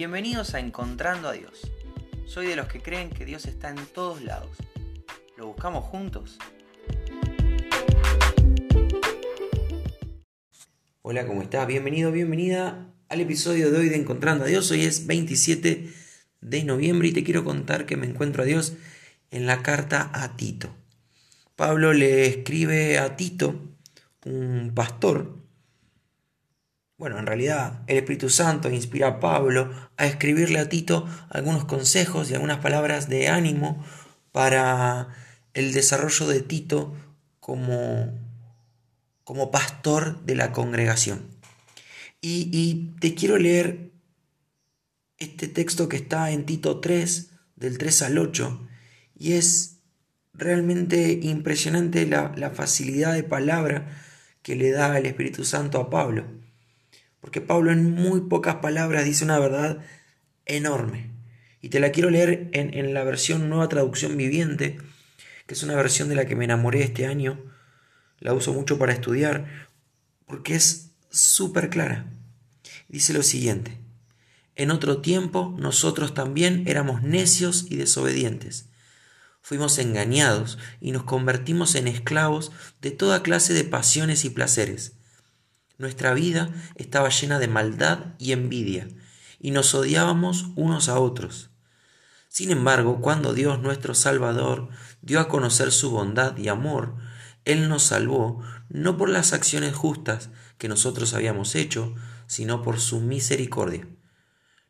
Bienvenidos a Encontrando a Dios. Soy de los que creen que Dios está en todos lados. ¿Lo buscamos juntos? Hola, ¿cómo estás? Bienvenido, bienvenida al episodio de hoy de Encontrando a Dios. Hoy es 27 de noviembre y te quiero contar que me encuentro a Dios en la carta a Tito. Pablo le escribe a Tito, un pastor, bueno, en realidad el Espíritu Santo inspira a Pablo a escribirle a Tito algunos consejos y algunas palabras de ánimo para el desarrollo de Tito como, como pastor de la congregación. Y, te quiero leer este texto que está en Tito 3, del 3 al 8, y es realmente impresionante la, la facilidad de palabra que le da el Espíritu Santo a Pablo porque Pablo en muy pocas palabras dice una verdad enorme. Y te la quiero leer en, la versión Nueva Traducción Viviente, que es una versión de la que me enamoré este año. La uso mucho para estudiar, porque es súper clara. Dice lo siguiente. En otro tiempo nosotros también éramos necios y desobedientes. Fuimos engañados y nos convertimos en esclavos de toda clase de pasiones y placeres nuestra vida estaba llena de maldad y envidia, y nos odiábamos unos a otros. Sin embargo, cuando Dios nuestro Salvador dio a conocer su bondad y amor, Él nos salvó no por las acciones justas que nosotros habíamos hecho, sino por su misericordia.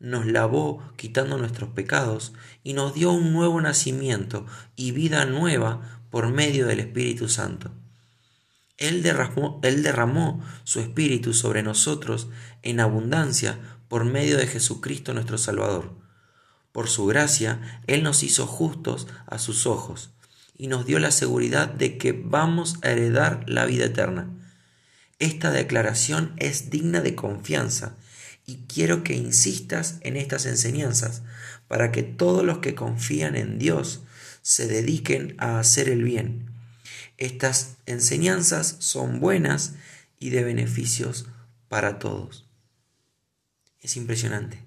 Nos lavó quitando nuestros pecados y nos dio un nuevo nacimiento y vida nueva por medio del Espíritu Santo. Él derramó, su Espíritu sobre nosotros en abundancia por medio de Jesucristo nuestro Salvador. Por su gracia, Él nos hizo justos a sus ojos y nos dio la seguridad de que vamos a heredar la vida eterna. Esta declaración es digna de confianza y quiero que insistas en estas enseñanzas para que todos los que confían en Dios se dediquen a hacer el bien estas enseñanzas son buenas y de beneficios para todos. Es impresionante.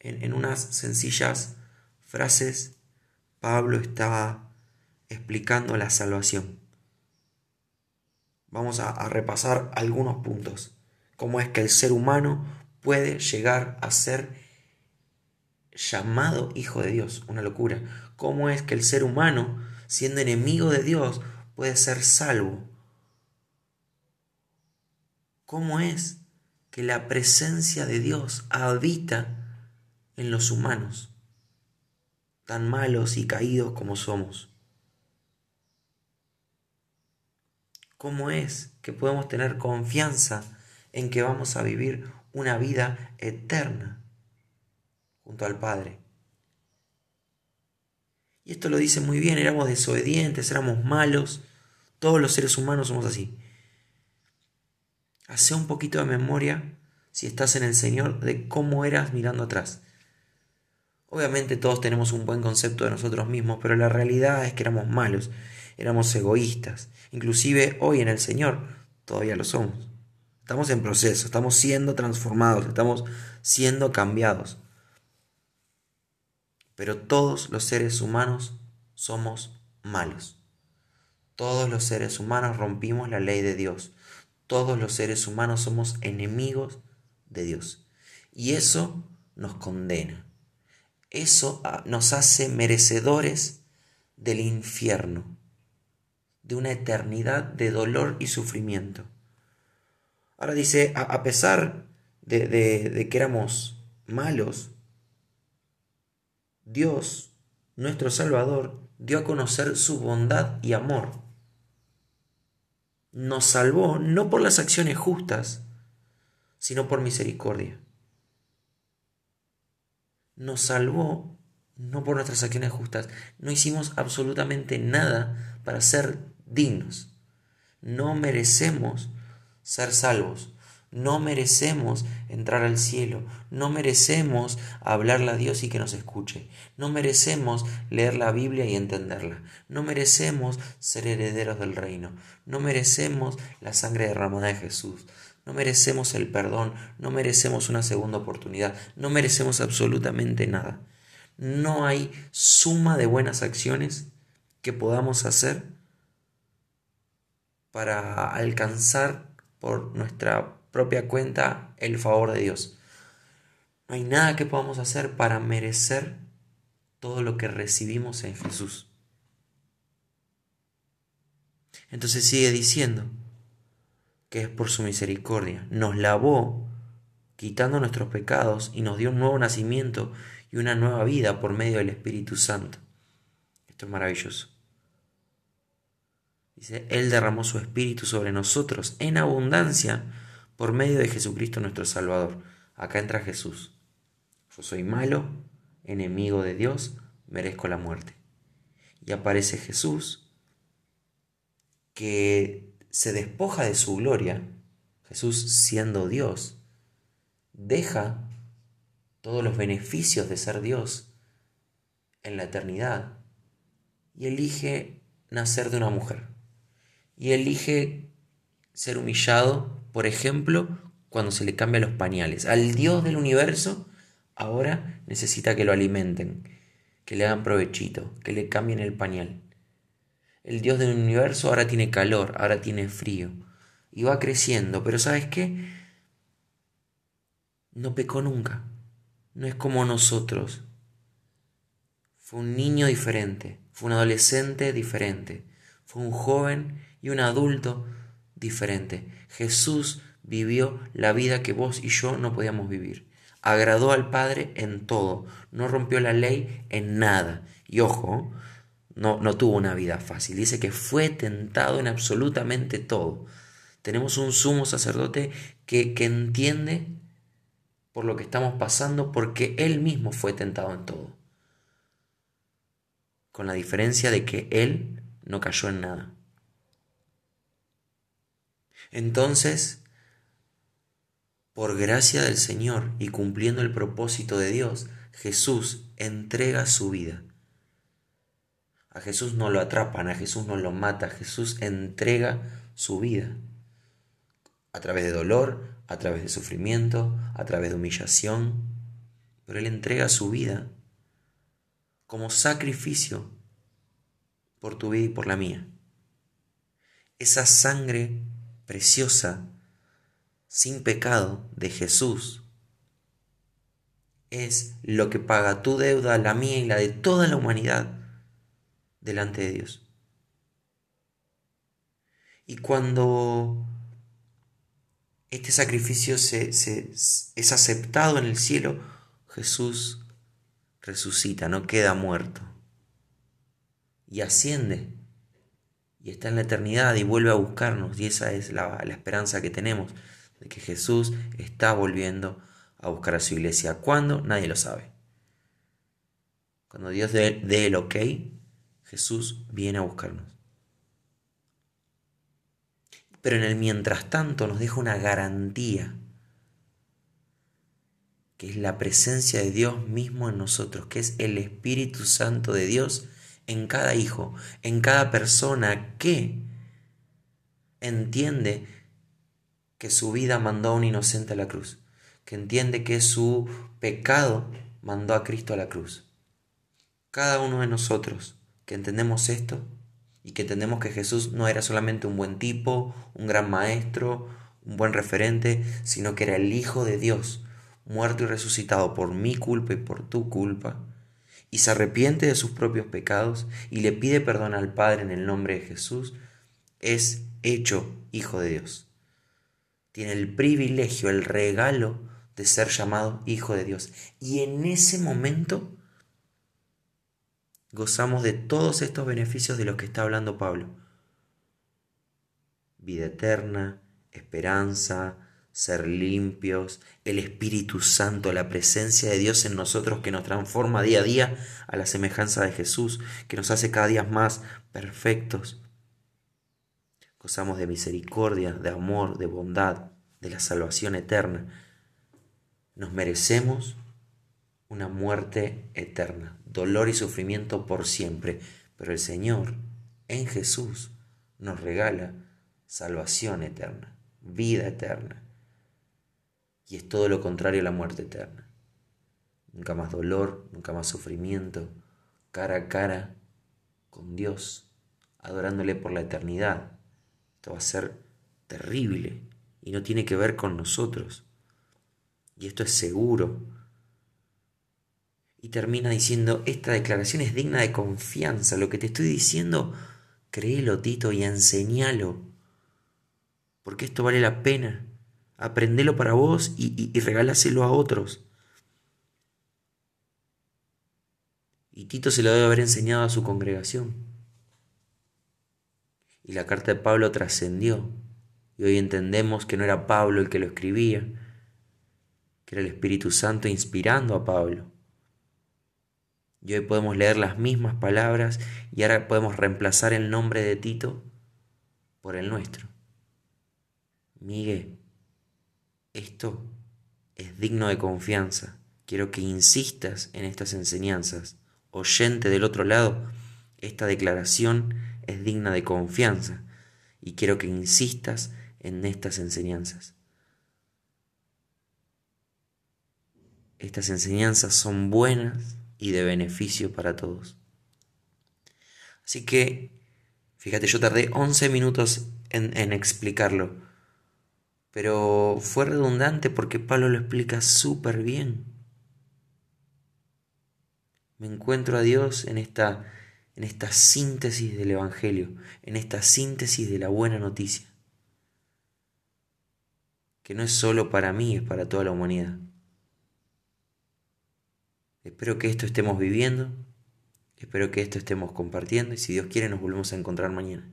En, unas sencillas frases, Pablo está explicando la salvación. Vamos a, a repasar algunos puntos. Cómo es que el ser humano puede llegar a ser llamado hijo de Dios. Una locura. Cómo es que el ser humano, siendo enemigo de Dios, puede ser salvo? ¿Cómo es que la presencia de Dios habita en los humanos, tan malos y caídos como somos? ¿Cómo es que podemos tener confianza en que vamos a vivir una vida eterna junto al Padre? Y esto lo dice muy bien, éramos desobedientes, éramos malos, todos los seres humanos somos así. Hace un poquito de memoria, si estás en el Señor, de cómo eras mirando atrás. Obviamente todos tenemos un buen concepto de nosotros mismos, pero la realidad es que éramos malos, éramos egoístas. Inclusive hoy en el Señor todavía lo somos. Estamos en proceso, estamos siendo transformados, estamos siendo cambiados. Pero todos los seres humanos somos malos. Todos los seres humanos rompimos la ley de Dios. Todos los seres humanos somos enemigos de Dios. Y eso nos condena. Eso ah, nos hace merecedores del infierno, de una eternidad de dolor y sufrimiento. Ahora dice, a, pesar de, de que éramos malos, Dios, nuestro Salvador, dio a conocer su bondad y amor. Nos salvó no por las acciones justas, sino por misericordia. Nos salvó no por nuestras acciones justas. No hicimos absolutamente nada para ser dignos. No merecemos ser salvos. No merecemos entrar al cielo, no merecemos hablarle a Dios y que nos escuche, no merecemos leer la Biblia y entenderla, no merecemos ser herederos del reino, no merecemos la sangre derramada de Jesús, no merecemos el perdón, no merecemos una segunda oportunidad, no merecemos absolutamente nada. No hay suma de buenas acciones que podamos hacer para alcanzar por nuestra propia cuenta el favor de Dios. No hay nada que podamos hacer para merecer todo lo que recibimos en Jesús. Entonces sigue diciendo que es por su misericordia. Nos lavó quitando nuestros pecados y nos dio un nuevo nacimiento y una nueva vida por medio del Espíritu Santo. Esto es maravilloso. Dice, Él derramó su Espíritu sobre nosotros en abundancia por medio de Jesucristo nuestro Salvador. Acá entra Jesús. Yo soy malo, enemigo de Dios, merezco la muerte. Y aparece Jesús, que se despoja de su gloria, Jesús siendo Dios, deja todos los beneficios de ser Dios en la eternidad y elige nacer de una mujer. Y elige ser humillado, por ejemplo, cuando se le cambia los pañales. Al Dios del universo ahora necesita que lo alimenten, que le hagan provechito, que le cambien el pañal. El Dios del universo ahora tiene calor, ahora tiene frío. Y va creciendo, pero ¿sabes qué? No pecó nunca. No es como nosotros. Fue un niño diferente, fue un adolescente diferente, fue un joven y un adulto diferente. Jesús vivió la vida que vos y yo no podíamos vivir agradó al Padre en todo, no rompió la ley en nada. Y ojo, no, no tuvo una vida fácil, dice que fue tentado en absolutamente todo. Tenemos un sumo sacerdote que, que entiende por lo que estamos pasando porque él mismo fue tentado en todo. Con la diferencia de que él no cayó en nada. Entonces, por gracia del Señor y cumpliendo el propósito de Dios, Jesús entrega su vida. A Jesús no lo atrapan, a Jesús no lo mata, Jesús entrega su vida. A través de dolor, a través de sufrimiento, a través de humillación. Pero Él entrega su vida como sacrificio por tu vida y por la mía. Esa sangre preciosa sin pecado de Jesús es lo que paga tu deuda, la mía y la de toda la humanidad delante de Dios. Y cuando este sacrificio se, es aceptado en el cielo, Jesús resucita, no queda muerto. Y asciende. Y está en la eternidad y vuelve a buscarnos. Y esa es la, la esperanza que tenemos de que Jesús está volviendo a buscar a su iglesia. ¿Cuándo? Nadie lo sabe. Cuando Dios dé, el ok, Jesús viene a buscarnos. Pero en el mientras tanto nos deja una garantía, que es la presencia de Dios mismo en nosotros, que es el Espíritu Santo de Dios en cada hijo, en cada persona que entiende que su vida mandó a un inocente a la cruz, que entiende que su pecado mandó a Cristo a la cruz. Cada uno de nosotros que entendemos esto y que entendemos que Jesús no era solamente un buen tipo, un gran maestro, un buen referente, sino que era el Hijo de Dios, muerto y resucitado por mi culpa y por tu culpa, y se arrepiente de sus propios pecados y le pide perdón al Padre en el nombre de Jesús, es hecho Hijo de Dios tiene el privilegio, el regalo de ser llamado hijo de Dios. Y en ese momento gozamos de todos estos beneficios de los que está hablando Pablo. Vida eterna, esperanza, ser limpios, el Espíritu Santo, la presencia de Dios en nosotros que nos transforma día a día a la semejanza de Jesús, que nos hace cada día más perfectos. Gozamos de misericordia, de amor, de bondad, de la salvación eterna. Nos merecemos una muerte eterna, dolor y sufrimiento por siempre, pero el Señor en Jesús nos regala salvación eterna, vida eterna, y es todo lo contrario a la muerte eterna. Nunca más dolor, nunca más sufrimiento, cara a cara con Dios, adorándole por la eternidad. Esto va a ser terrible y no tiene que ver con nosotros. Y esto es seguro. Y termina diciendo, esta declaración es digna de confianza. Lo que te estoy diciendo, créelo, Tito, y enseñalo. Porque esto vale la pena. Aprendelo para vos y, y, a otros. Y Tito se lo debe haber enseñado a su congregación. Y la carta de Pablo trascendió. Y hoy entendemos que no era Pablo el que lo escribía, que era el Espíritu Santo inspirando a Pablo. Y hoy podemos leer las mismas palabras y ahora podemos reemplazar el nombre de Tito por el nuestro. Miguel, esto es digno de confianza. Quiero que insistas en estas enseñanzas. Oyente del otro lado, esta declaración es digna de confianza y quiero que insistas en estas enseñanzas. Estas enseñanzas son buenas y de beneficio para todos. Así que, fíjate, yo tardé 11 minutos en, en explicarlo, pero fue redundante porque Pablo lo explica súper bien. Me encuentro a Dios en esta, en esta síntesis del Evangelio, en esta síntesis de la buena noticia, que no es solo para mí, es para toda la humanidad. Espero que esto estemos viviendo, espero que esto estemos compartiendo y si Dios quiere nos volvemos a encontrar mañana.